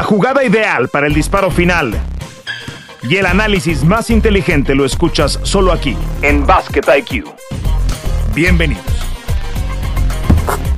La jugada ideal para el disparo final y el análisis más inteligente lo escuchas solo aquí, en Basket IQ. Bienvenidos.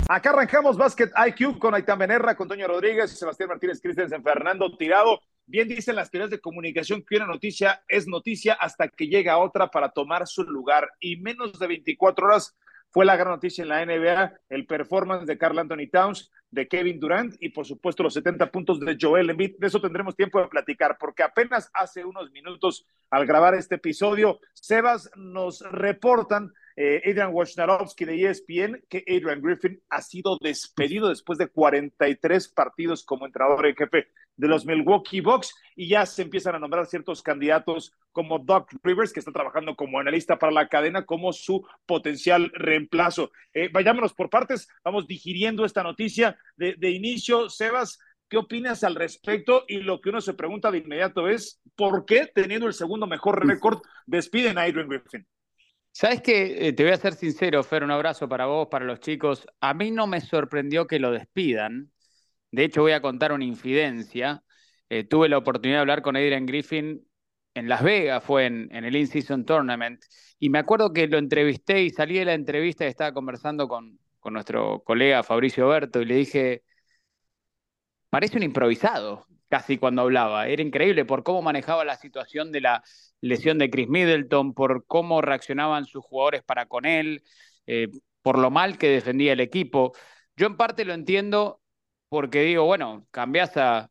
Acá arrancamos Basket IQ con Aitán Benerra, con Toño Rodríguez, Sebastián Martínez Christensen, Fernando Tirado. Bien dicen las teorías de comunicación que una noticia es noticia hasta que llega otra para tomar su lugar. Y menos de 24 horas fue la gran noticia en la NBA, el performance de Carl Anthony Towns, de Kevin Durant y por supuesto los 70 puntos de Joel Embiid. De eso tendremos tiempo de platicar porque apenas hace unos minutos al grabar este episodio, Sebas nos reportan eh, Adrian Wojnarowski de ESPN que Adrian Griffin ha sido despedido después de 43 partidos como entrenador en jefe de los Milwaukee Bucks y ya se empiezan a nombrar ciertos candidatos como Doc Rivers, que está trabajando como analista para la cadena, como su potencial reemplazo. Eh, vayámonos por partes, vamos digiriendo esta noticia de, de inicio. Sebas, ¿qué opinas al respecto? Y lo que uno se pregunta de inmediato es, ¿por qué teniendo el segundo mejor récord despiden a Adrian Griffin? Sabes que eh, te voy a ser sincero, Fer, un abrazo para vos, para los chicos. A mí no me sorprendió que lo despidan. De hecho, voy a contar una infidencia. Eh, tuve la oportunidad de hablar con Adrian Griffin en Las Vegas, fue en, el In-Season Tournament, y me acuerdo que lo entrevisté y salí de la entrevista y estaba conversando con, con nuestro colega Fabricio Berto y le dije, parece un improvisado casi cuando hablaba. Era increíble por cómo manejaba la situación de la lesión de Chris Middleton, por cómo reaccionaban sus jugadores para con él, eh, por lo mal que defendía el equipo. Yo en parte lo entiendo porque digo, bueno, cambias a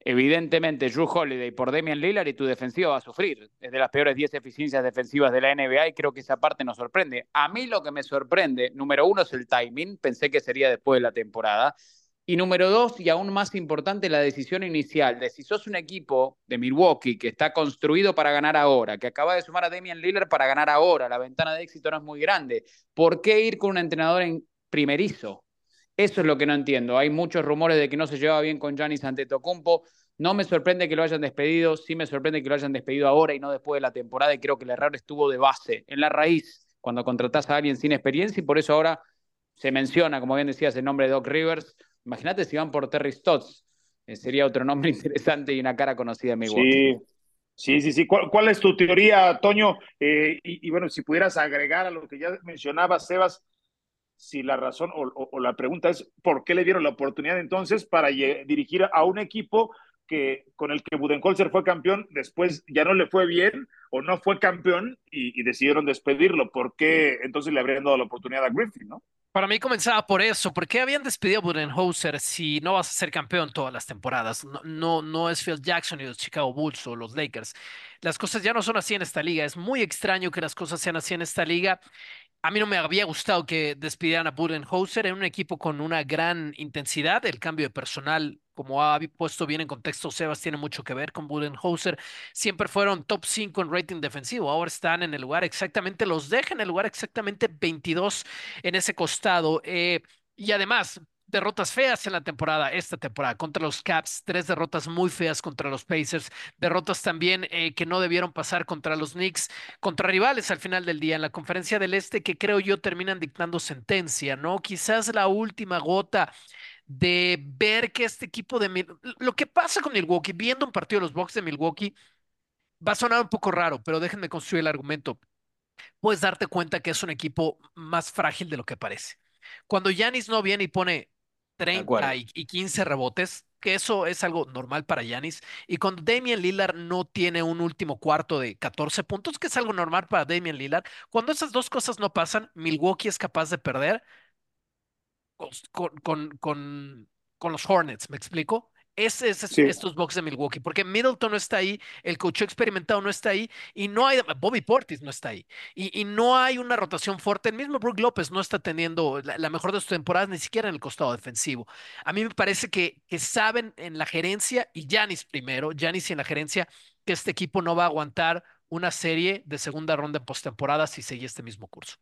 evidentemente Drew Holiday por Damian Lillard y tu defensiva va a sufrir. Es de las peores 10 eficiencias defensivas de la NBA y creo que esa parte nos sorprende. A mí lo que me sorprende, número uno, es el timing. Pensé que sería después de la temporada. Y número dos, y aún más importante, la decisión inicial de si sos un equipo de Milwaukee que está construido para ganar ahora, que acaba de sumar a Damian Lillard para ganar ahora, la ventana de éxito no es muy grande, ¿por qué ir con un entrenador en primerizo? Eso es lo que no entiendo. Hay muchos rumores de que no se llevaba bien con Giannis Antetokounmpo. No me sorprende que lo hayan despedido, sí me sorprende que lo hayan despedido ahora y no después de la temporada y creo que el error estuvo de base, en la raíz, cuando contratás a alguien sin experiencia y por eso ahora se menciona, como bien decías, el nombre de Doc Rivers, Imagínate si van por Terry Stotts. Eh, sería otro nombre interesante y una cara conocida en Milwaukee. Sí, sí, sí. sí. ¿Cuál, es tu teoría, Toño? Eh, y, bueno, si pudieras agregar a lo que ya mencionaba Sebas, si la razón o, la pregunta es, ¿por qué le dieron la oportunidad entonces para dirigir a un equipo que con el que Budenholzer fue campeón, después ya no le fue bien o no fue campeón y, y decidieron despedirlo? ¿Por qué entonces le habrían dado la oportunidad a Griffin, no? Para mí comenzaba por eso. ¿Por qué habían despedido a Budenholzer si no vas a ser campeón todas las temporadas? No, no, es Phil Jackson y los Chicago Bulls o los Lakers. Las cosas ya no son así en esta liga. Es muy extraño que las cosas sean así en esta liga. A mí no me había gustado que despidieran a Budenholzer en un equipo con una gran intensidad. El cambio de personal, como ha puesto bien en contexto Sebas, tiene mucho que ver con Budenholzer. Siempre fueron top 5 en rating defensivo. Ahora están en el lugar exactamente, los dejan en el lugar exactamente 22 en ese costado. Eh, y además, derrotas feas en la temporada, esta temporada, contra los Caps, tres derrotas muy feas contra los Pacers, derrotas también eh, que no debieron pasar contra los Knicks, contra rivales al final del día en la conferencia del Este que creo yo terminan dictando sentencia, ¿no? Quizás la última gota de ver que este equipo de... Lo que pasa con Milwaukee, viendo un partido de los Bucks de Milwaukee, va a sonar un poco raro, pero déjenme construir el argumento. Puedes darte cuenta que es un equipo más frágil de lo que parece. Cuando Yanis no viene y pone 30 y, 15 rebotes, que eso es algo normal para Yanis. Y cuando Damian Lillard no tiene un último cuarto de 14 puntos, que es algo normal para Damian Lillard, cuando esas dos cosas no pasan, Milwaukee es capaz de perder con los Hornets, ¿me explico? Es estos Bucks de Milwaukee, porque Middleton no está ahí, el coach experimentado no está ahí, y no hay, Bobby Portis no está ahí, y, no hay una rotación fuerte. El mismo Brook López no está teniendo la, mejor de sus temporadas, ni siquiera en el costado defensivo. A mí me parece que, que saben en la gerencia, y Janis primero, Janis en la gerencia, que este equipo no va a aguantar una serie de segunda ronda en postemporada si sigue este mismo curso.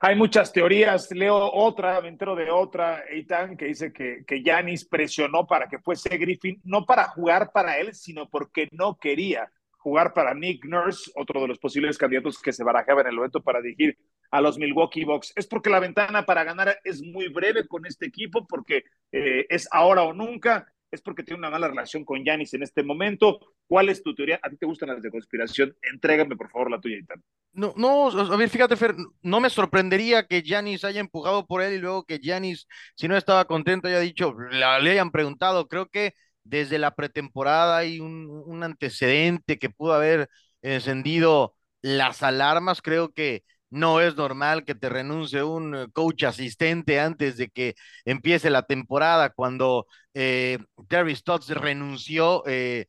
Hay muchas teorías, leo otra, me entero de otra, Eitan, que dice que, Giannis presionó para que fuese Griffin, no para jugar para él, sino porque no quería jugar para Nick Nurse, otro de los posibles candidatos que se barajaba en el evento para dirigir a los Milwaukee Bucks. Es porque la ventana para ganar es muy breve con este equipo, porque eh, es ahora o nunca. Es porque tiene una mala relación con Yanis en este momento. ¿Cuál es tu teoría? ¿A ti te gustan las de conspiración? Entrégame, por favor, la tuya, Itán. No, no, a ver, fíjate, Fer, no me sorprendería que Yanis haya empujado por él y luego que Yanis, si no estaba contento, haya dicho, le hayan preguntado. Creo que desde la pretemporada hay un, un antecedente que pudo haber encendido las alarmas. Creo que no es normal que te renuncie un eh, coach asistente antes de que empiece la temporada. Cuando eh, Terry Stotts renunció, eh,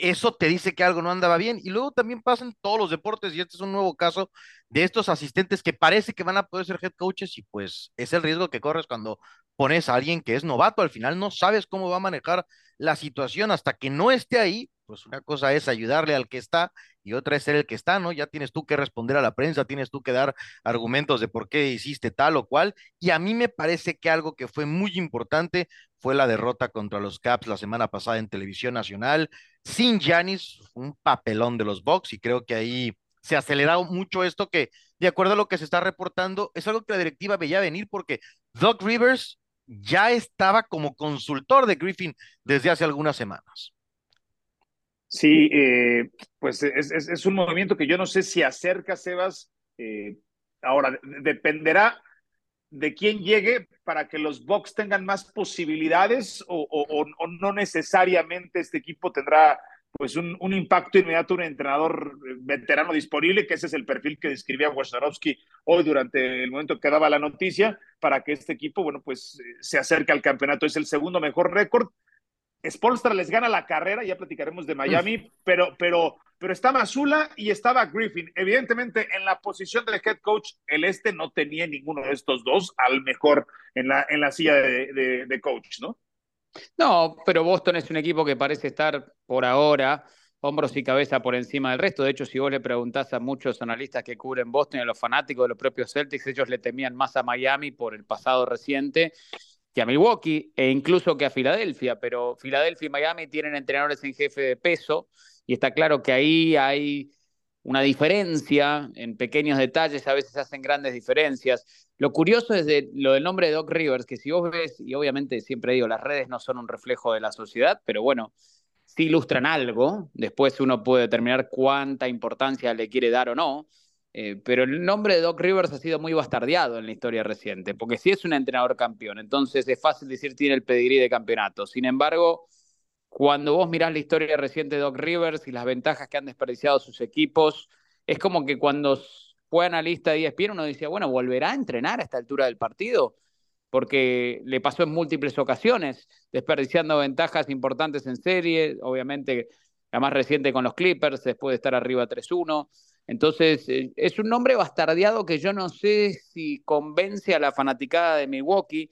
eso te dice que algo no andaba bien. Y luego también pasan todos los deportes, y este es un nuevo caso de estos asistentes que parece que van a poder ser head coaches, y pues es el riesgo que corres cuando pones a alguien que es novato. Al final no sabes cómo va a manejar la situación hasta que no esté ahí. Pues una cosa es ayudarle al que está y otra es ser el que está, ¿no? Ya tienes tú que responder a la prensa, tienes tú que dar argumentos de por qué hiciste tal o cual. Y a mí me parece que algo que fue muy importante fue la derrota contra los Caps la semana pasada en televisión nacional. Sin Janis, un papelón de los Bucks y creo que ahí se ha acelerado mucho esto que, de acuerdo a lo que se está reportando, es algo que la directiva veía venir porque Doc Rivers ya estaba como consultor de Griffin desde hace algunas semanas. Sí, eh, pues es, un movimiento que yo no sé si acerca, Sebas. Eh, ahora, dependerá de quién llegue para que los Bucks tengan más posibilidades o, no necesariamente este equipo tendrá pues un, impacto inmediato un entrenador veterano disponible, que ese es el perfil que describía Wojnarowski hoy durante el momento que daba la noticia, para que este equipo, bueno, pues se acerque al campeonato. Es el segundo mejor récord Spolstra les gana la carrera, ya platicaremos de Miami, pero, pero, pero está Mazula y estaba Griffin. Evidentemente, en la posición del head coach, el este no tenía ninguno de estos dos, al mejor en la, en la silla de, de coach, ¿no? No, pero Boston es un equipo que parece estar por ahora hombros y cabeza por encima del resto. De hecho, si vos le preguntás a muchos analistas que cubren Boston y a los fanáticos de los propios Celtics, ellos le temían más a Miami por el pasado reciente que a Milwaukee e incluso que a Filadelfia, pero Filadelfia y Miami tienen entrenadores en jefe de peso y está claro que ahí hay una diferencia en pequeños detalles, a veces hacen grandes diferencias. Lo curioso es de, lo del nombre de Doc Rivers, que si vos ves, y obviamente siempre digo, las redes no son un reflejo de la sociedad, pero bueno, sí ilustran algo, después uno puede determinar cuánta importancia le quiere dar o no, eh, pero el nombre de Doc Rivers ha sido muy bastardeado en la historia reciente, porque si es un entrenador campeón, entonces es fácil decir tiene el pedigrí de campeonato. Sin embargo, cuando vos mirás la historia reciente de Doc Rivers y las ventajas que han desperdiciado sus equipos, es como que cuando fue analista de ESPN uno decía, bueno, ¿volverá a entrenar a esta altura del partido? Porque le pasó en múltiples ocasiones, desperdiciando ventajas importantes en serie, obviamente la más reciente con los Clippers, después de estar arriba 3-1. Entonces, eh, es un nombre bastardeado que yo no sé si convence a la fanaticada de Milwaukee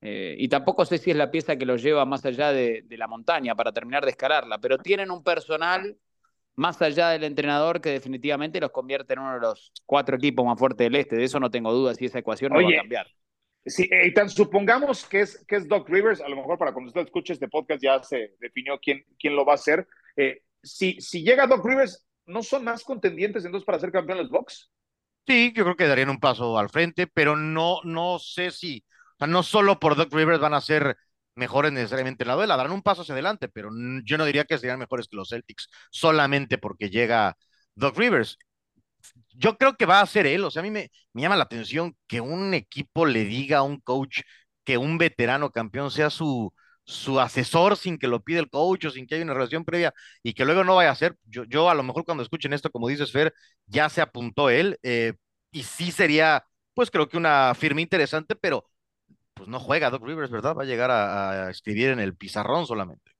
eh, y tampoco sé si es la pieza que lo lleva más allá de, la montaña para terminar de escalarla, pero tienen un personal más allá del entrenador que definitivamente los convierte en uno de los cuatro equipos más fuertes del este. De eso no tengo dudas si esa ecuación no va a cambiar. Sí, y tan supongamos que es, que es Doc Rivers, a lo mejor para cuando usted escuche este podcast ya se definió quién, quién lo va a hacer. Eh, si, si llega Doc Rivers, ¿no son más contendientes entonces para ser campeón los Bucks? Sí, yo creo que darían un paso al frente, pero no, no sé si, o sea, no solo por Doc Rivers van a ser mejores necesariamente en la duela, darán un paso hacia adelante, pero yo no diría que serían mejores que los Celtics, solamente porque llega Doc Rivers. Yo creo que va a ser él, o sea, a mí me, me llama la atención que un equipo le diga a un coach que un veterano campeón sea su, su asesor sin que lo pida el coach o sin que haya una relación previa y que luego no vaya a ser. Yo, yo a lo mejor cuando escuchen esto, como dices Fer, ya se apuntó él eh, y sí sería, pues creo que una firma interesante, pero pues no juega Doc Rivers, ¿verdad? Va a llegar a, a escribir en el pizarrón solamente.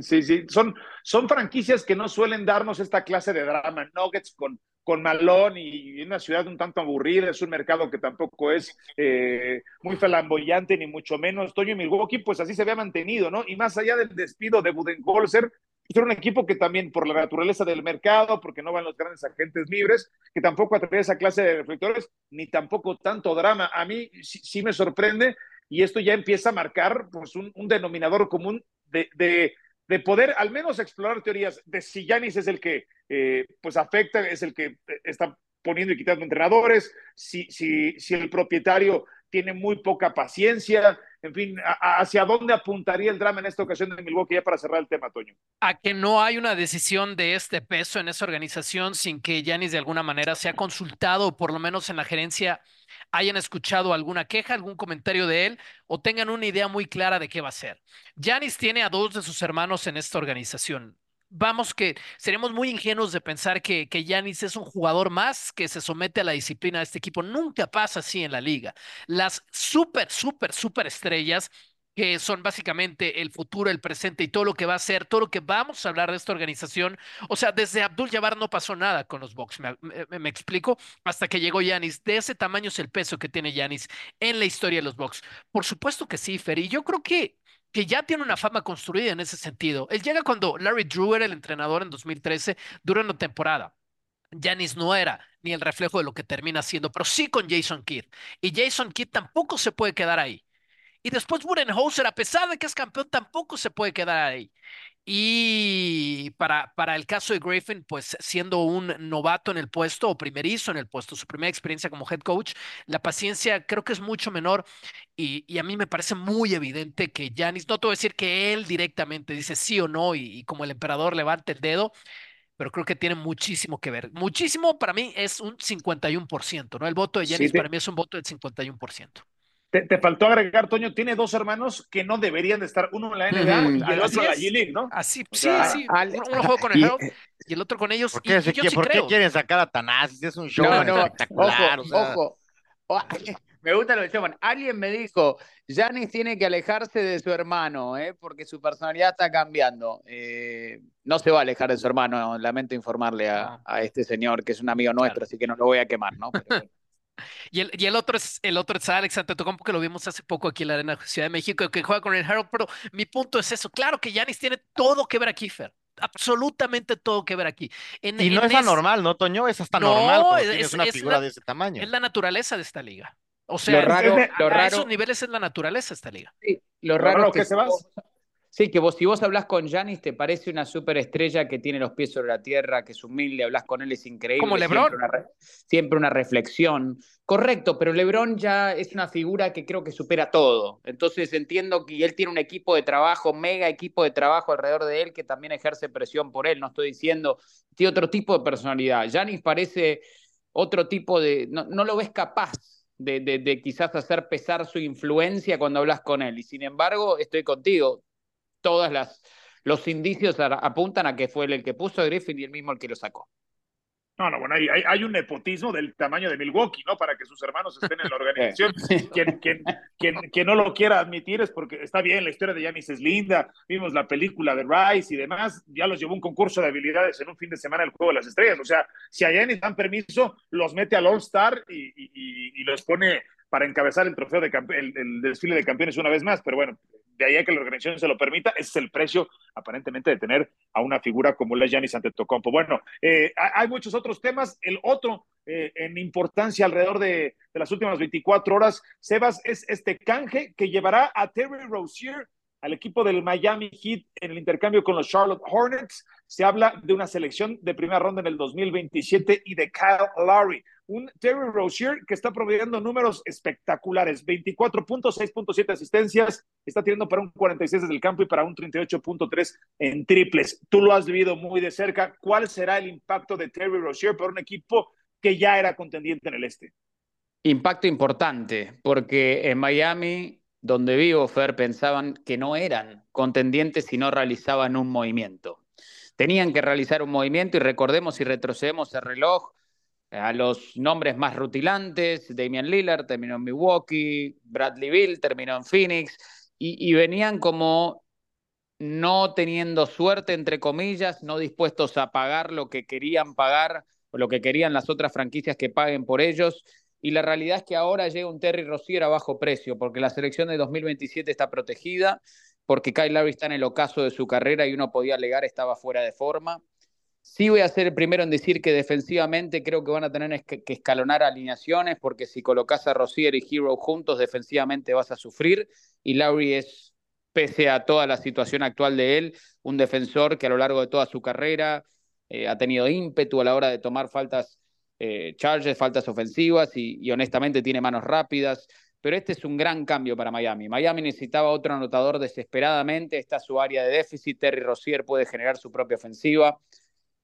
Sí, sí, son, son franquicias que no suelen darnos esta clase de drama. Nuggets con con Malón y una ciudad un tanto aburrida, es un mercado que tampoco es eh, muy flamboyante ni mucho menos. Toño Milwaukee, pues así se había mantenido, ¿no? Y más allá del despido de Budenholzer, pues era un equipo que también por la naturaleza del mercado, porque no van los grandes agentes libres, que tampoco atrae esa clase de reflectores, ni tampoco tanto drama. A mí sí, me sorprende y esto ya empieza a marcar pues un, denominador común de de poder al menos explorar teorías de si Yanis es el que eh, pues afecta, es el que está poniendo y quitando entrenadores, si, si, si el propietario tiene muy poca paciencia, en fin, ¿hacia dónde apuntaría el drama en esta ocasión de Milwaukee ya para cerrar el tema, Toño? A que no hay una decisión de este peso en esa organización sin que Yanis de alguna manera sea consultado por lo menos en la gerencia hayan escuchado alguna queja, algún comentario de él o tengan una idea muy clara de qué va a ser. Yanis tiene a dos de sus hermanos en esta organización vamos que seríamos muy ingenuos de pensar que, Giannis es un jugador más que se somete a la disciplina de este equipo. Nunca pasa así en la liga. Las súper, súper, súper estrellas que son básicamente el futuro, el presente y todo lo que va a ser, todo lo que vamos a hablar de esta organización. O sea, desde Abdul Jabbar no pasó nada con los Bucks, me, explico, hasta que llegó Yanis. De ese tamaño es el peso que tiene Yanis en la historia de los Bucks. Por supuesto que sí, Fer, yo creo que que ya tiene una fama construida en ese sentido. Él llega cuando Larry Drew era el entrenador en 2013, durante una temporada. Janis no era ni el reflejo de lo que termina siendo, pero sí con Jason Kidd. Y Jason Kidd tampoco se puede quedar ahí. Y después Budenholzer, a pesar de que es campeón, tampoco se puede quedar ahí. Y para, para el caso de Griffin, pues siendo un novato en el puesto o primerizo en el puesto, su primera experiencia como head coach, la paciencia creo que es mucho menor y, y a mí me parece muy evidente que Janis, no te voy a decir que él directamente dice sí o no y, como el emperador levanta el dedo, pero creo que tiene muchísimo que ver. Muchísimo para mí es un 51%, ¿no? El voto de Janis para mí es un voto del 51%. Te, faltó agregar, Toño, tiene dos hermanos que no deberían de estar, uno en la NBA y el otro en la G-League, ¿no? Así, sí, sí. uno juega con el y el otro con ellos. ¿Por qué, quieren sacar a Tanás? Es un show espectacular. Ojo, ojo. Me gusta lo que llaman. Alguien me dijo, Janis tiene que alejarse de su hermano, ¿eh? porque su personalidad está cambiando. Eh, no se va a alejar de su hermano, lamento informarle a, a este señor, que es un amigo nuestro, así que no lo voy a quemar, ¿no? Pero, Y el, y el otro es el otro es Alex Antetokounmpo que lo vimos hace poco aquí en la Arena Ciudad de México que juega con el Harold, pero mi punto es eso, claro que Yanis tiene todo que ver aquí, Fer. Absolutamente todo que ver aquí. y no es anormal, ¿no, Toño? Es hasta normal cuando es, tienes una figura de ese tamaño. Es la naturaleza de esta liga. O sea, lo raro, lo raro, a esos niveles es la naturaleza de esta liga. Sí, lo raro, que, se va Sí, que vos, si vos hablas con Janis, te parece una superestrella que tiene los pies sobre la tierra, que es humilde, hablas con él, es increíble. Como Lebron. Siempre una, reflexión. Correcto, pero Lebron ya es una figura que creo que supera todo. Entonces entiendo que él tiene un equipo de trabajo, mega equipo de trabajo alrededor de él, que también ejerce presión por él. No estoy diciendo, tiene otro tipo de personalidad. Janis parece otro tipo de. No, lo ves capaz de, de, quizás hacer pesar su influencia cuando hablas con él. Y sin embargo, estoy contigo todas las los indicios apuntan a que fue el que puso a Griffin y el mismo el que lo sacó. No, no, bueno, hay, hay, un nepotismo del tamaño de Milwaukee, ¿no? Para que sus hermanos estén en la organización. quien, quien, quien, no lo quiera admitir es porque está bien, la historia de Yanis es linda, vimos la película de Rice y demás, ya los llevó un concurso de habilidades en un fin de semana el Juego de las Estrellas. O sea, si a Yanis dan permiso, los mete al All-Star y, y, y, los pone para encabezar el trofeo de el, desfile de campeones una vez más, pero bueno, de ahí a que la organización se lo permita, ese es el precio aparentemente de tener a una figura como la Giannis Antetokounmpo. Bueno, eh, hay muchos otros temas. El otro eh, en importancia alrededor de, de, las últimas 24 horas, Sebas, es este canje que llevará a Terry Rozier al equipo del Miami Heat en el intercambio con los Charlotte Hornets. Se habla de una selección de primera ronda en el 2027 y de Kyle Lowry un Terry Rozier que está proveyendo números espectaculares, 24 puntos, 6.7 asistencias, está teniendo para un 46 desde el campo y para un 38.3 en triples. Tú lo has vivido muy de cerca. ¿Cuál será el impacto de Terry Rozier para un equipo que ya era contendiente en el este? Impacto importante, porque en Miami, donde vivo, Fer, pensaban que no eran contendientes si no realizaban un movimiento. Tenían que realizar un movimiento y recordemos y retrocedemos el reloj, a los nombres más rutilantes, Damian Lillard terminó en Milwaukee, Bradley Bill terminó en Phoenix, y, venían como no teniendo suerte, entre comillas, no dispuestos a pagar lo que querían pagar o lo que querían las otras franquicias que paguen por ellos. Y la realidad es que ahora llega un Terry Rozier a bajo precio, porque la selección de 2027 está protegida, porque Kyle Lowry está en el ocaso de su carrera y uno podía alegar estaba fuera de forma. Sí voy a ser el primero en decir que defensivamente creo que van a tener que escalonar alineaciones porque si colocas a Rosier y Hero juntos defensivamente vas a sufrir y Lowry es, pese a toda la situación actual de él, un defensor que a lo largo de toda su carrera eh, ha tenido ímpetu a la hora de tomar faltas eh, Chargers, faltas ofensivas y, honestamente tiene manos rápidas. Pero este es un gran cambio para Miami. Miami necesitaba otro anotador desesperadamente. Está su área de déficit. Terry Rozier puede generar su propia ofensiva.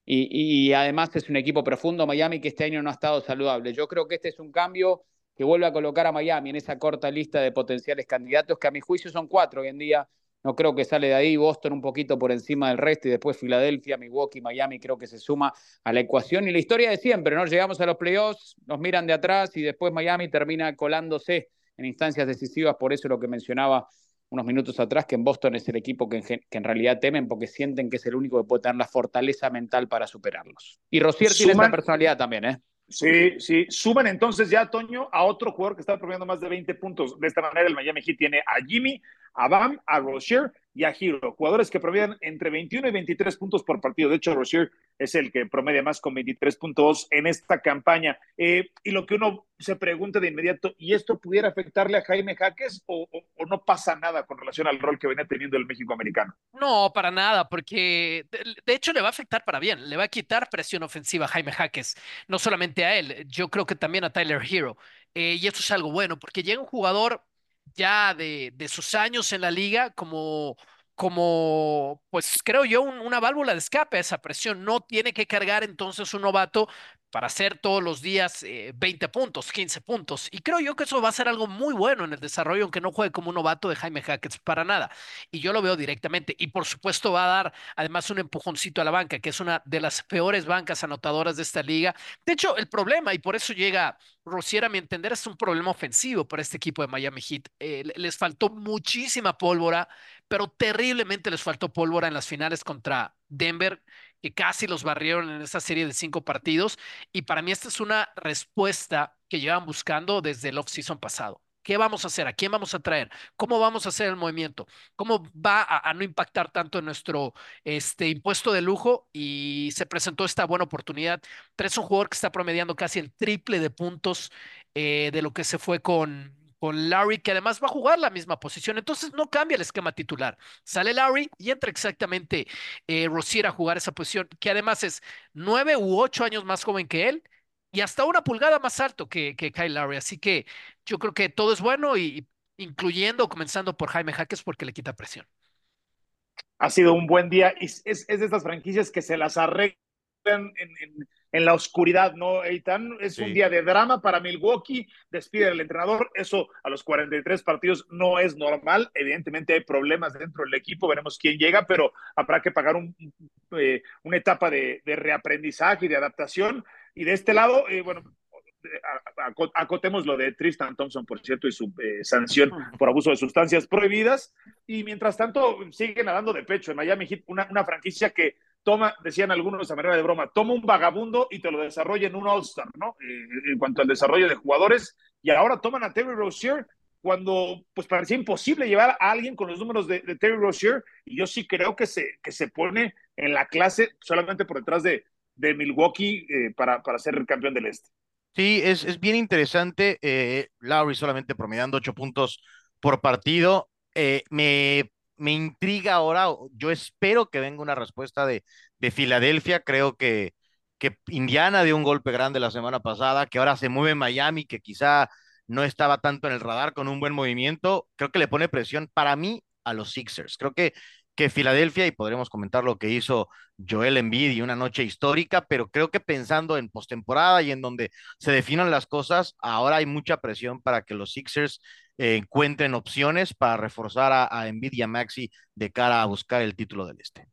Y, además es un equipo profundo Miami que este año no ha estado saludable. Yo creo que este es un cambio que vuelve a colocar a Miami en esa corta lista de potenciales candidatos, que a mi juicio son cuatro hoy en día. No creo que sale de ahí Boston un poquito por encima del resto y después Filadelfia, Milwaukee, Miami creo que se suma a la ecuación y la historia de siempre, ¿no? Llegamos a los playoffs, nos miran de atrás y después Miami termina colándose en instancias decisivas, por eso lo que mencionaba unos minutos atrás, que en Boston es el equipo que en, realidad temen porque sienten que es el único que puede tener la fortaleza mental para superarlos. Y Rosier tiene esa personalidad también, ¿eh? Sí, sí. Suman entonces ya, Toño, a otro jugador que está promediando más de 20 puntos. De esta manera, el Miami Heat tiene a Jimmy, a Bam, a Rozier y a Hero, jugadores que promedian entre 21 y 23 puntos por partido. De hecho, Rozier es el que promedia más con 23.2 en esta campaña. Eh, y lo que uno se pregunta de inmediato, ¿y esto pudiera afectarle a Jaime Jaques o, no pasa nada con relación al rol que venía teniendo el México americano? No, para nada, porque de, hecho le va a afectar para bien, le va a quitar presión ofensiva a Jaime Jaques, no solamente a él, yo creo que también a Tyler Hero. Eh, y eso es algo bueno, porque llega un jugador ya de, de sus años en la liga como como, pues creo yo, una válvula de escape a esa presión. No tiene que cargar entonces un novato para hacer todos los días 20 eh, puntos, 15 puntos. Y creo yo que eso va a ser algo muy bueno en el desarrollo, aunque no juegue como un novato de Jaime Hackett para nada. Y yo lo veo directamente. Y por supuesto va a dar además un empujoncito a la banca, que es una de las peores bancas anotadoras de esta liga. De hecho, el problema, y por eso llega Rosier, a mi entender, es un problema ofensivo para este equipo de Miami Heat. Eh, les faltó muchísima pólvora, pero terriblemente les faltó pólvora en las finales contra Denver que casi los barrieron en esta serie de cinco partidos. Y para mí esta es una respuesta que llevan buscando desde el off-season pasado. ¿Qué vamos a hacer? ¿A quién vamos a traer? ¿Cómo vamos a hacer el movimiento? ¿Cómo va a, no impactar tanto en nuestro este, impuesto de lujo? Y se presentó esta buena oportunidad. Tres un jugador que está promediando casi el triple de puntos eh, de lo que se fue con, con Larry, que además va a jugar la misma posición. Entonces no cambia el esquema titular. Sale Larry y entra exactamente eh, Rosier a jugar esa posición, que además es nueve u ocho años más joven que él y hasta una pulgada más alto que, que Kyle Larry. Así que yo creo que todo es bueno y incluyendo, comenzando por Jaime Jaques, porque le quita presión. Ha sido un buen día y es, es de estas franquicias que se las arreglan en en la oscuridad, ¿no, Eitan? Es un día de drama para Milwaukee, despide al entrenador, eso a los 43 partidos no es normal, evidentemente hay problemas dentro del equipo, veremos quién llega, pero habrá que pagar un, eh, una etapa de, reaprendizaje y de adaptación. Y de este lado, eh, bueno, acotemos lo de Tristan Thompson, por cierto, y su eh, sanción por abuso de sustancias prohibidas. Y mientras tanto, siguen nadando de pecho en Miami Heat, una, una franquicia que toma, decían algunos a manera de broma, toma un vagabundo y te lo desarrolla en un All-Star, ¿no? Eh, en cuanto al desarrollo de jugadores. Y ahora toman a Terry Rozier cuando pues parecía imposible llevar a alguien con los números de, Terry Rozier. Y yo sí creo que se, que se pone en la clase solamente por detrás de, de Milwaukee eh, para, para ser el campeón del Este. Sí, es, es bien interesante. Eh, Lowry solamente promediando ocho puntos por partido. Eh, me me intriga ahora, yo espero que venga una respuesta de, de Filadelfia, creo que, que Indiana dio un golpe grande la semana pasada, que ahora se mueve Miami, que quizá no estaba tanto en el radar con un buen movimiento, creo que le pone presión para mí a los Sixers. Creo que, que Filadelfia, y podremos comentar lo que hizo Joel Embiid y una noche histórica, pero creo que pensando en postemporada y en donde se definan las cosas, ahora hay mucha presión para que los Sixers encuentren opciones para reforzar a, a Nvidia Maxi de cara a buscar el título del este.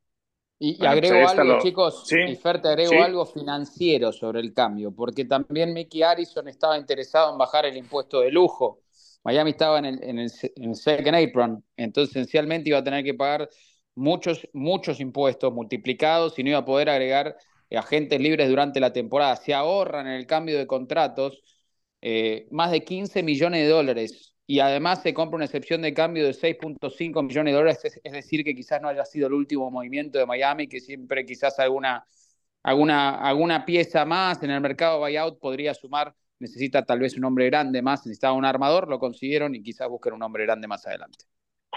Y, agrego algo, chicos, y Fer, te agrego algo financiero sobre el cambio, porque también Mickey Harrison estaba interesado en bajar el impuesto de lujo. Miami estaba en el, en el, en el second apron, entonces esencialmente iba a tener que pagar muchos, muchos impuestos multiplicados y no iba a poder agregar agentes libres durante la temporada. Se ahorran en el cambio de contratos eh, más de 15 millones de dólares y además se compra una excepción de cambio de 6.5 millones de dólares, es, decir, que quizás no haya sido el último movimiento de Miami, que siempre quizás alguna, alguna, alguna pieza más en el mercado buyout podría sumar, necesita tal vez un hombre grande más, necesitaba un armador, lo consiguieron y quizás busquen un hombre grande más adelante.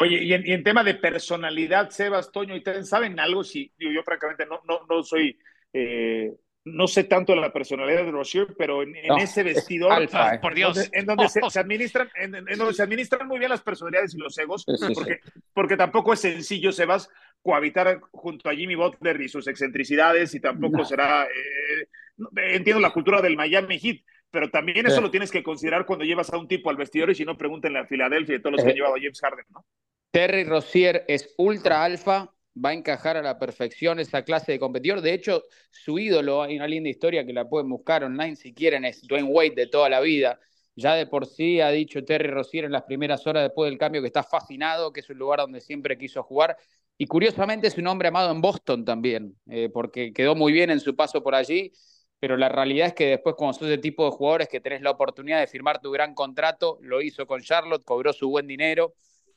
Oye, y en, tema de personalidad, Sebas, Toño, ¿y ustedes saben algo? Si yo, francamente no, no, no soy... Eh, no sé tanto de la personalidad de Rozier, pero en, ese vestidor, alfa, por Dios, en donde, se, administran, en, donde se administran muy bien las personalidades y los egos, porque, porque tampoco es sencillo, Sebas, cohabitar junto a Jimmy Butler y sus excentricidades, y tampoco será, eh, entiendo la cultura del Miami Heat, pero también eso lo tienes que considerar cuando llevas a un tipo al vestidor y si no, pregúntenle a Filadelfia y todos los que han eh, llevado a James Harden, ¿no? Terry Rozier es ultra alfa, va a encajar a la perfección esa clase de competidor. De hecho, su ídolo, hay una linda historia que la pueden buscar online si quieren, es Dwayne Wade de toda la vida. Ya de por sí ha dicho Terry Rozier en las primeras horas después del cambio que está fascinado, que es un lugar donde siempre quiso jugar. Y curiosamente es un hombre amado en Boston también, eh, porque quedó muy bien en su paso por allí. Pero la realidad es que después, cuando sos ese tipo de jugadores que tenés la oportunidad de firmar tu gran contrato, lo hizo con Charlotte, cobró su buen dinero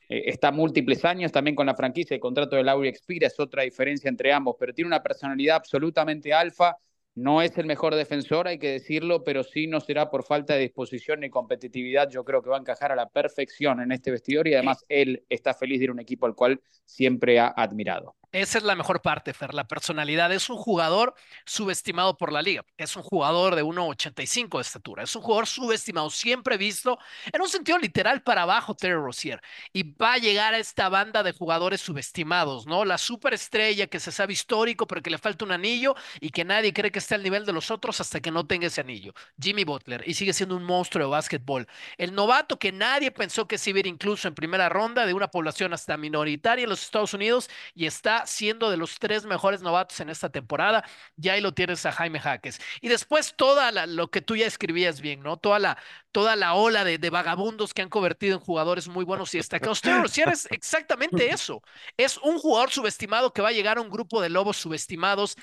eh, está múltiples años también con la franquicia. El contrato de Lauri expira, es otra diferencia entre ambos, pero tiene una personalidad absolutamente alfa. No es el mejor defensor, hay que decirlo, pero sí no será por falta de disposición ni competitividad. Yo creo que va a encajar a la perfección en este vestidor y además él está feliz de ir a un equipo al cual siempre ha admirado. Esa es la mejor parte, Fer, la personalidad. Es un jugador subestimado por la liga. Es un jugador de 1,85 de estatura. Es un jugador subestimado, siempre visto en un sentido literal para abajo, Terry Rozier. Y va a llegar a esta banda de jugadores subestimados, ¿no? La superestrella que se sabe histórico, pero que le falta un anillo y que nadie cree que esté al nivel de los otros hasta que no tenga ese anillo. Jimmy Butler. Y sigue siendo un monstruo de básquetbol. El novato que nadie pensó que se iba incluso en primera ronda de una población hasta minoritaria en los Estados Unidos y está siendo de los tres mejores novatos en esta temporada. Ya ahí lo tienes a Jaime Jaques. Y después toda lo que tú ya escribías bien, ¿no? Toda la, toda la ola de, vagabundos que han convertido en jugadores muy buenos y destacados. Terry es exactamente eso. Es un jugador subestimado que va a llegar a un grupo de lobos subestimados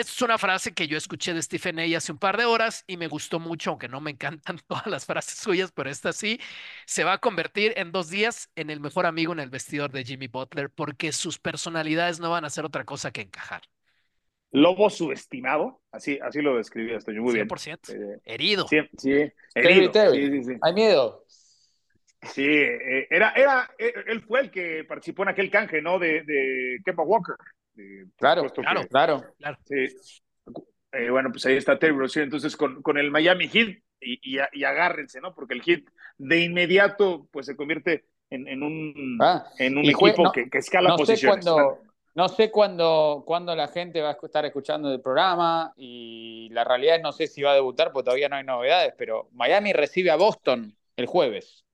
esta es una frase que yo escuché de Stephen A. hace un par de horas y me gustó mucho, aunque no me encantan todas las frases suyas, pero esta sí. Se va a convertir en dos días en el mejor amigo en el vestidor de Jimmy Butler porque sus personalidades no van a hacer otra cosa que encajar. Lobo subestimado, así, así lo describí estoy muy bien. 100%. Eh, herido. Sí, sí, herido. Hay miedo. Sí, eh, era, era, eh, él fue el que participó en aquel canje, ¿no? De, de Kemba Walker. Claro, claro, claro, eh, bueno, pues ahí está Terry Rozier, entonces con, con el Miami Heat y, y, agárrense, ¿no? Porque el Heat de inmediato pues se convierte en, en un, ah, en un equipo que, que, escala no posiciones. Sé cuándo, no sé cuándo, cuándo la gente va a estar escuchando el programa y la realidad es no sé si va a debutar porque todavía no hay novedades, pero Miami recibe a Boston el jueves.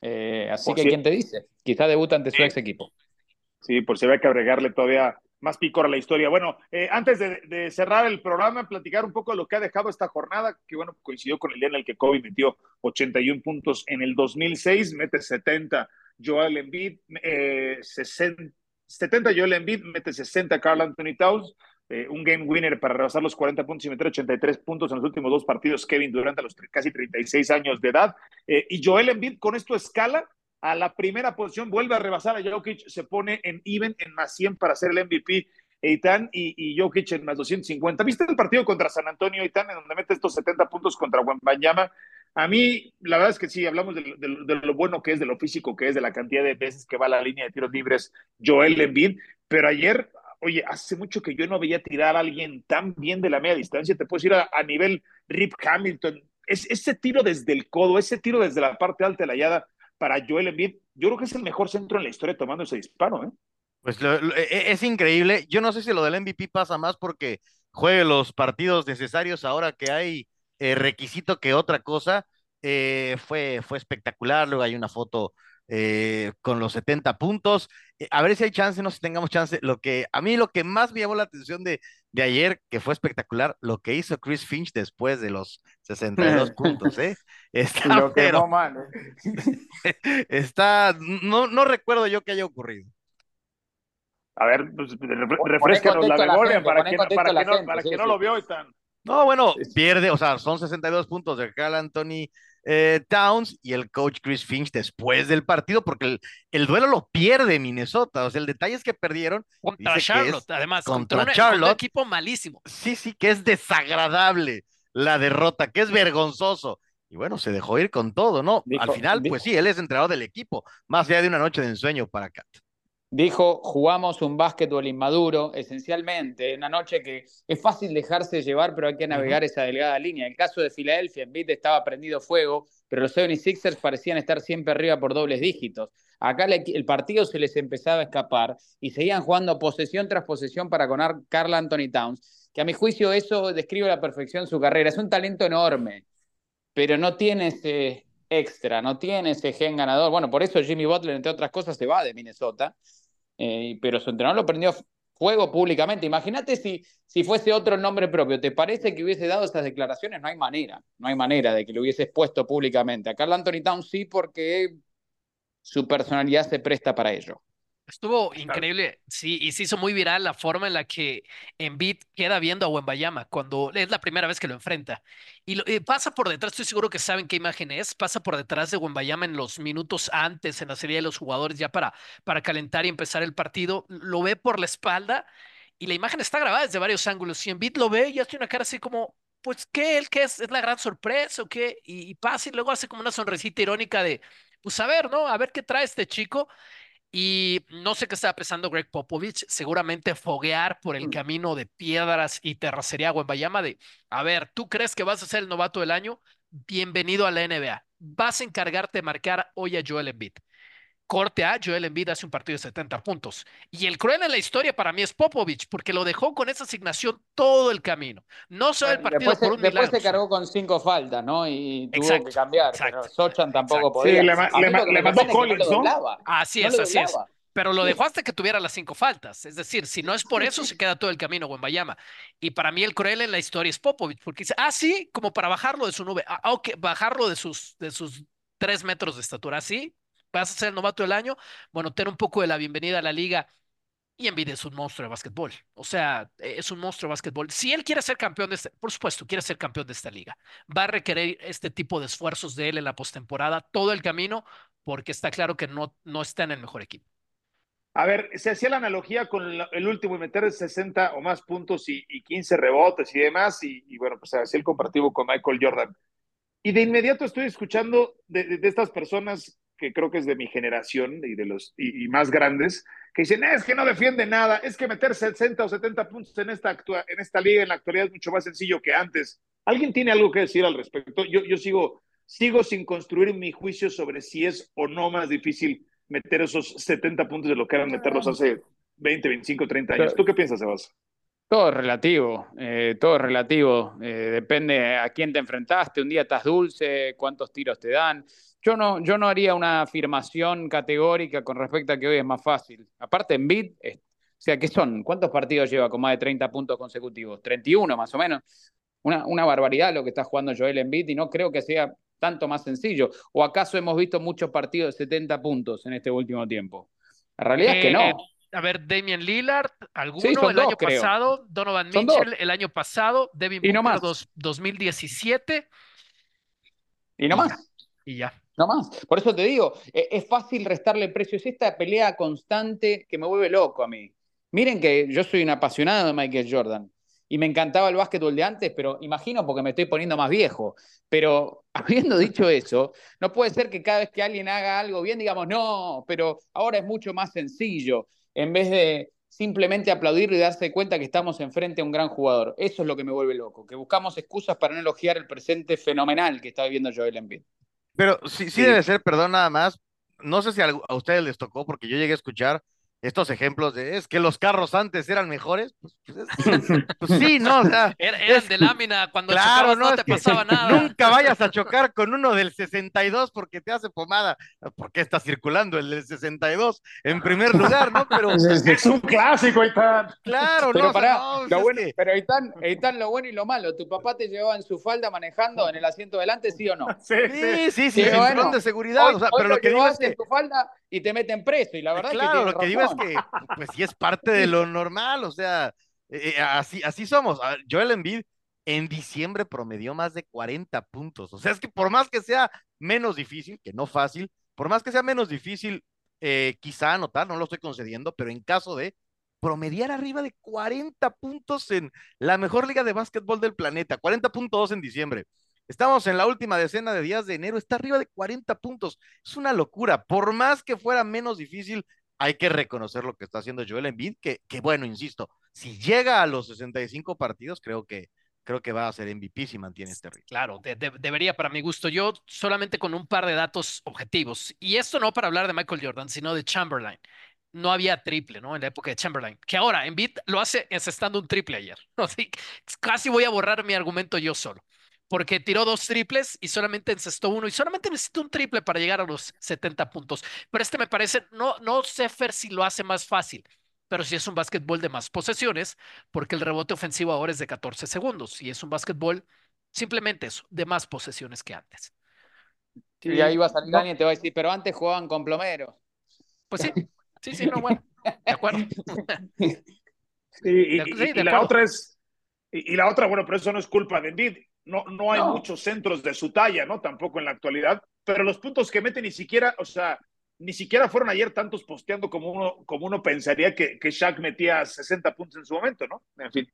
Eh, así que, ¿quién te dice? Quizá debuta ante su ex equipo. Sí, por si hay que agregarle todavía más picor a la historia. Bueno, eh, antes de, cerrar el programa, platicar un poco de lo que ha dejado esta jornada, que bueno, coincidió con el día en el que Kobe metió 81 puntos en el 2006, mete 70 Joel Embiid, eh, 70 Joel Embiid, mete 60 Carl Anthony Towns, eh, un game winner para rebasar los 40 puntos y meter 83 puntos en los últimos dos partidos, Kevin, durante los casi 36 años de edad. Eh, y Joel Embiid con esto escala a la primera posición, vuelve a rebasar a Jokic, se pone en even en más 100 para ser el MVP. Eitan y, y Jokic en más 250. ¿Viste el partido contra San Antonio, Eitan, en donde mete estos 70 puntos contra Wembanyama? A mí, la verdad es que sí, hablamos de, lo bueno que es, de lo físico que es, de la cantidad de veces que va a la línea de tiros libres Joel Embiid, pero ayer, oye, hace mucho que yo no veía tirar a alguien tan bien de la media distancia, te puedes ir a, nivel Rip Hamilton, es, ese tiro desde el codo, ese tiro desde la parte alta de la yada, para Joel Embiid, yo creo que es el mejor centro en la historia tomando ese disparo, ¿eh? Pues e, e, es increíble. Yo no sé si lo del MVP pasa más porque juegue los partidos necesarios ahora que hay eh, requisito que otra cosa. Eh, fue, fue espectacular. Luego hay una foto eh, con los 70 puntos. Eh, a ver si hay chance, no sé si tengamos chance. Lo que, a mí lo que más me llamó la atención de, de ayer, que fue espectacular, lo que hizo Chris Finch después de los 62 puntos, ¿eh? Está, lo que no, está, no, no recuerdo yo que haya ocurrido. A ver, pues, refrescanos la memoria para, que, para, que, no, para que no lo vio. Están... No, bueno, pierde, o sea, son 62 puntos de Carl Anthony eh, Towns y el coach Chris Finch después del partido, porque el, duelo lo pierde Minnesota. O sea, el detalle es que perdieron. Contra Charlotte, además. Contra, Charlotte. un equipo malísimo. Sí, sí, que es desagradable la derrota, que es vergonzoso. Y bueno, se dejó ir con todo, ¿no? Al final, pues sí, él es entrenador del equipo, más allá de una noche de ensueño para Cat. Dijo, jugamos un básquetbol inmaduro, esencialmente, una noche que es fácil dejarse llevar, pero hay que navegar esa delgada línea. El caso de Filadelfia, en Beat estaba prendido fuego, pero los 76ers parecían estar siempre arriba por dobles dígitos. Acá el partido se les empezaba a escapar y seguían jugando posesión tras posesión para conar Carl Anthony Towns, que a mi juicio eso describe a la perfección su carrera. Es un talento enorme, pero no tiene ese extra, no tiene ese gen ganador. Bueno, por eso Jimmy Butler, entre otras cosas, se va de Minnesota eh, pero su entrenador lo prendió fuego públicamente. Imagínate si, si fuese otro nombre propio. ¿Te parece que hubiese dado esas declaraciones? No hay manera, no hay manera de que lo hubiese expuesto públicamente. A Carl Anthony Towns sí, porque su personalidad se presta para ello. Estuvo increíble, sí, y se hizo muy viral la forma en la que Embiid queda viendo a Wembayama cuando es la primera vez que lo enfrenta. Y, lo, pasa por detrás, estoy seguro que saben qué imagen es, pasa por detrás de Wembayama en los minutos antes en la serie de los jugadores ya para, para calentar y empezar el partido, lo ve por la espalda y la imagen está grabada desde varios ángulos. Y Embiid lo ve y hace una cara así como, pues, ¿qué? ¿El qué es? ¿Es la gran sorpresa o qué? Y, y pasa y luego hace como una sonrisita irónica de, pues a ver, ¿no? A ver qué trae este chico. Y no sé qué estaba pensando Greg Popovich, seguramente foguear por el mm. camino de piedras y terracería Guayama de, a ver, ¿tú crees que vas a ser el novato del año? Bienvenido a la NBA. Vas a encargarte de marcar hoy a Joel Embiid corte a Joel Embiid hace un partido de 70 puntos. Y el cruel en la historia para mí es Popovich, porque lo dejó con esa asignación todo el camino. No solo el partido después por un Después se cargó con cinco faltas, ¿no? Y tuvo que cambiar. Sochan tampoco podía. Sí, le, mandó Collins, ¿no? Así es, así es. Pero lo dejó hasta que tuviera las cinco faltas. Es decir, si no es por eso, se queda todo el camino Wembayama. Y para mí el cruel en la historia es Popovich, porque dice, ah, sí, como para bajarlo de su nube. Ah, ok, bajarlo de sus, de sus tres metros de estatura, sí, vas a ser el novato del año, bueno, ten un poco de la bienvenida a la liga. Y Embiid es un monstruo de básquetbol. O sea, es un monstruo de básquetbol. Si él quiere ser campeón de este, por supuesto, quiere ser campeón de esta liga, va a requerir este tipo de esfuerzos de él en la postemporada, todo el camino, porque está claro que no, no está en el mejor equipo. A ver, se hacía la analogía con el último y meter 60 o más puntos y, 15 rebotes y demás, y, bueno, pues hacía el comparativo con Michael Jordan. Y de inmediato estoy escuchando de estas personas que creo que es de mi generación y de los y, más grandes, que dicen, es que no defiende nada, es que meter 60 o 70 puntos en esta, en esta liga en la actualidad es mucho más sencillo que antes. ¿Alguien tiene algo que decir al respecto? Yo, yo sigo, sigo sin construir mi juicio sobre si es o no más difícil meter esos 70 puntos de lo que eran meterlos hace 20, 25, 30 años. ¿Tú qué piensas, Sebas? Todo es relativo, eh, todo es relativo. Eh, depende a quién te enfrentaste. Un día estás dulce, cuántos tiros te dan. Yo no, yo no haría una afirmación categórica con respecto a que hoy es más fácil. Aparte, en bid, o sea, ¿qué son? ¿Cuántos partidos lleva con más de 30 puntos consecutivos? 31 más o menos. Una, una barbaridad lo que está jugando Joel Embiid y no creo que sea tanto más sencillo. ¿O acaso hemos visto muchos partidos de 70 puntos en este último tiempo? La realidad es que no. Eh, a ver, Damian Lillard, alguno el año pasado, Donovan Mitchell el año pasado, Devin Booker 2017. Y no más. Y ya. No más. Por eso te digo, e, es fácil restarle precio. Es esta pelea constante que me vuelve loco a mí. Miren que yo soy un apasionado de Michael Jordan y me encantaba el básquetbol de antes, pero imagino porque me estoy poniendo más viejo. Pero habiendo dicho eso, no puede ser que cada vez que alguien haga algo bien digamos, no, pero ahora es mucho más sencillo, en vez de simplemente aplaudir y darse cuenta que estamos enfrente a un gran jugador. Eso es lo que me vuelve loco, que buscamos excusas para no elogiar el presente fenomenal que está viviendo Joel Embiid. Pero sí, sí, debe ser, perdón, nada más. No sé si a, ustedes les tocó, porque yo llegué a escuchar estos ejemplos de es que los carros antes eran mejores, pues, pues, pues sí, no, o sea, eran de lámina cuando claro, no, te pasaba nada. Nunca vayas a chocar con uno del 62 porque te hace pomada, porque está circulando el del 62 en primer lugar, ¿no? Pero es un clásico, Eitan. Claro, pero no, lo bueno, pero Eitan, lo bueno y lo malo, tu papá te llevaba en su falda manejando en el asiento delante, ¿sí o no? Sí, sí, sí, sí, cinturón de seguridad, o sea, pero lo que digo es que tu falda y te meten preso y la verdad claro, es que lo que digo que pues sí es parte de lo normal, o sea, eh, eh, así, así somos. Joel Embiid en diciembre promedió más de 40 puntos, o sea, es que por más que sea menos difícil, que no fácil, por más que sea menos difícil, eh, quizá anotar, no lo estoy concediendo, pero en caso de promediar arriba de 40 puntos en la mejor liga de básquetbol del planeta, 40.2 en diciembre. Estamos en la última decena de días de enero, está arriba de 40 puntos. Es una locura. Por más que fuera menos difícil, hay que reconocer lo que está haciendo Joel Embiid, que, que bueno, insisto, si llega a los 65 partidos, creo que, creo que va a ser MVP si mantiene este ritmo. Claro, debería para mi gusto. Yo solamente con un par de datos objetivos, y esto no para hablar de Michael Jordan, sino de Chamberlain. No había triple, ¿no? En la época de Chamberlain. Que ahora Embiid lo hace encestando un triple ayer. Casi voy a borrar mi argumento yo solo. Porque tiró dos triples y solamente encestó uno. Y solamente necesito un triple para llegar a los 70 puntos. Pero este me parece, no, no sé Fer si lo hace más fácil pero si es un básquetbol de más posesiones, porque el rebote ofensivo ahora es de 14 segundos y es un básquetbol simplemente eso, de más posesiones que antes. y ahí va a salir alguien y te va a decir, pero antes jugaban con plomeros. Pues sí, sí, sí, no, bueno, de acuerdo. y, la otra es, y, la otra, bueno, pero eso no es culpa de Envid. No, no hay muchos centros de su talla, ¿no? Tampoco en la actualidad, pero los puntos que mete ni siquiera, o sea, ni siquiera fueron ayer tantos posteando como uno, como uno pensaría que, que Shaq metía 60 puntos en su momento, ¿no? En fin,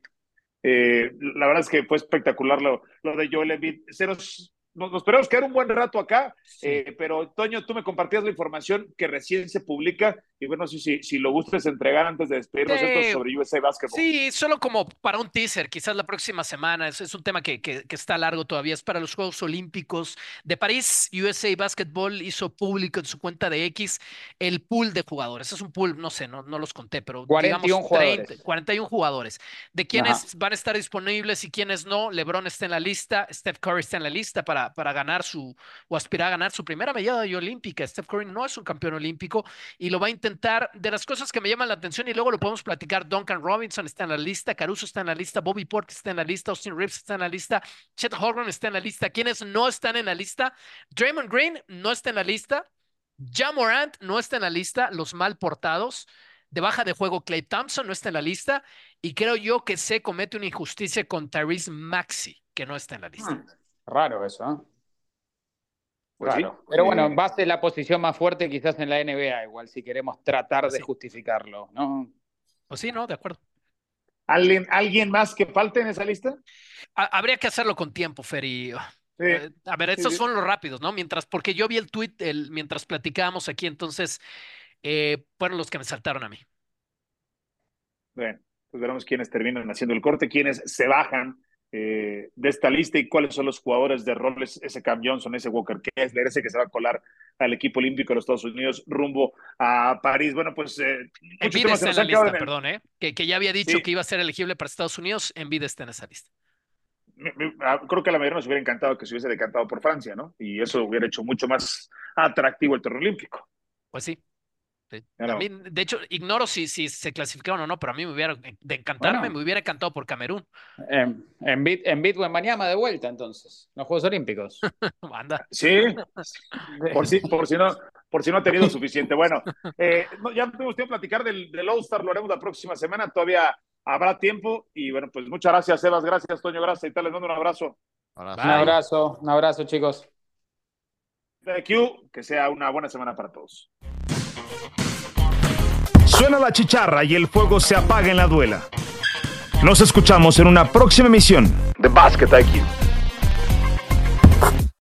eh, la verdad es que fue espectacular lo, lo de Joel Embiid. Ceros nos, nos esperamos quedar un buen rato acá, eh, pero Toño, tú me compartías la información que recién se publica y bueno, si, si, si lo gustes entregar antes de despedirnos esto sobre USA Basketball. Sí, solo como para un teaser, quizás la próxima semana, es, es un tema que, que, que, está largo todavía, es para los Juegos Olímpicos de París, USA Basketball hizo público en su cuenta de X el pool de jugadores, es un pool, no sé, no, no los conté, pero 41 digamos 30, jugadores. 41 jugadores, de quienes van a estar disponibles y quienes no, LeBron está en la lista, Steph Curry está en la lista para para, ganar su o aspirar a ganar su primera medalla olímpica. Steph Curry no es un campeón olímpico y lo va a intentar. De las cosas que me llaman la atención y luego lo podemos platicar, Duncan Robinson está en la lista, Caruso está en la lista, Bobby Portis está en la lista, Austin Reeves está en la lista, Chet Holmgren está en la lista. Quienes no están en la lista? Draymond Green no está en la lista. Ja Morant no está en la lista, los mal portados. De baja de juego, Clay Thompson no está en la lista. Y creo yo que se comete una injusticia con Tyrese Maxi, que no está en la lista. Raro eso, ¿eh? Pues Pero bueno, va a ser la posición más fuerte quizás en la NBA, igual si queremos tratar de justificarlo, ¿no? Pues sí, no, de acuerdo. ¿Alguien, ¿Alguien más que falte en esa lista? habría que hacerlo con tiempo, Feri. Eh, a ver, estos son los rápidos, ¿no? Mientras, porque yo vi el tweet el, mientras platicábamos aquí, entonces eh, fueron los que me saltaron a mí. Bueno, pues veremos quiénes terminan haciendo el corte, quiénes se bajan eh, de esta lista y cuáles son los jugadores de roles, ese Cam Johnson, ese Walker Kessler, ese que se va a colar al equipo olímpico de los Estados Unidos rumbo a París. Bueno, pues... Eh, Envid está en la lista, perdón, ¿eh? que, que, ya había dicho que iba a ser elegible para Estados Unidos, Envid está en esa lista. Ah, creo que a la mayoría nos hubiera encantado que se hubiese decantado por Francia, ¿no? Y eso hubiera hecho mucho más atractivo el terreno olímpico. Pues sí, de hecho, ignoro si, si se clasificaron o no, pero a mí me hubiera, de encantarme, me hubiera encantado por Camerún. En, en, Bit, en Bitcoin de vuelta, entonces, los Juegos Olímpicos. Anda. Sí, por si, por si, no, por si no ha tenido suficiente. Bueno, eh, ya tuvimos tiempo de platicar del, del All-Star, lo haremos la próxima semana, todavía habrá tiempo. Y bueno, pues muchas gracias, Sebas, gracias, Toño, gracias y tal, les mando un abrazo. Un abrazo, un abrazo, chicos. Thank you, que sea una buena semana para todos. Suena la chicharra y el fuego se apaga en la duela. Nos escuchamos en una próxima emisión de Basket IQ.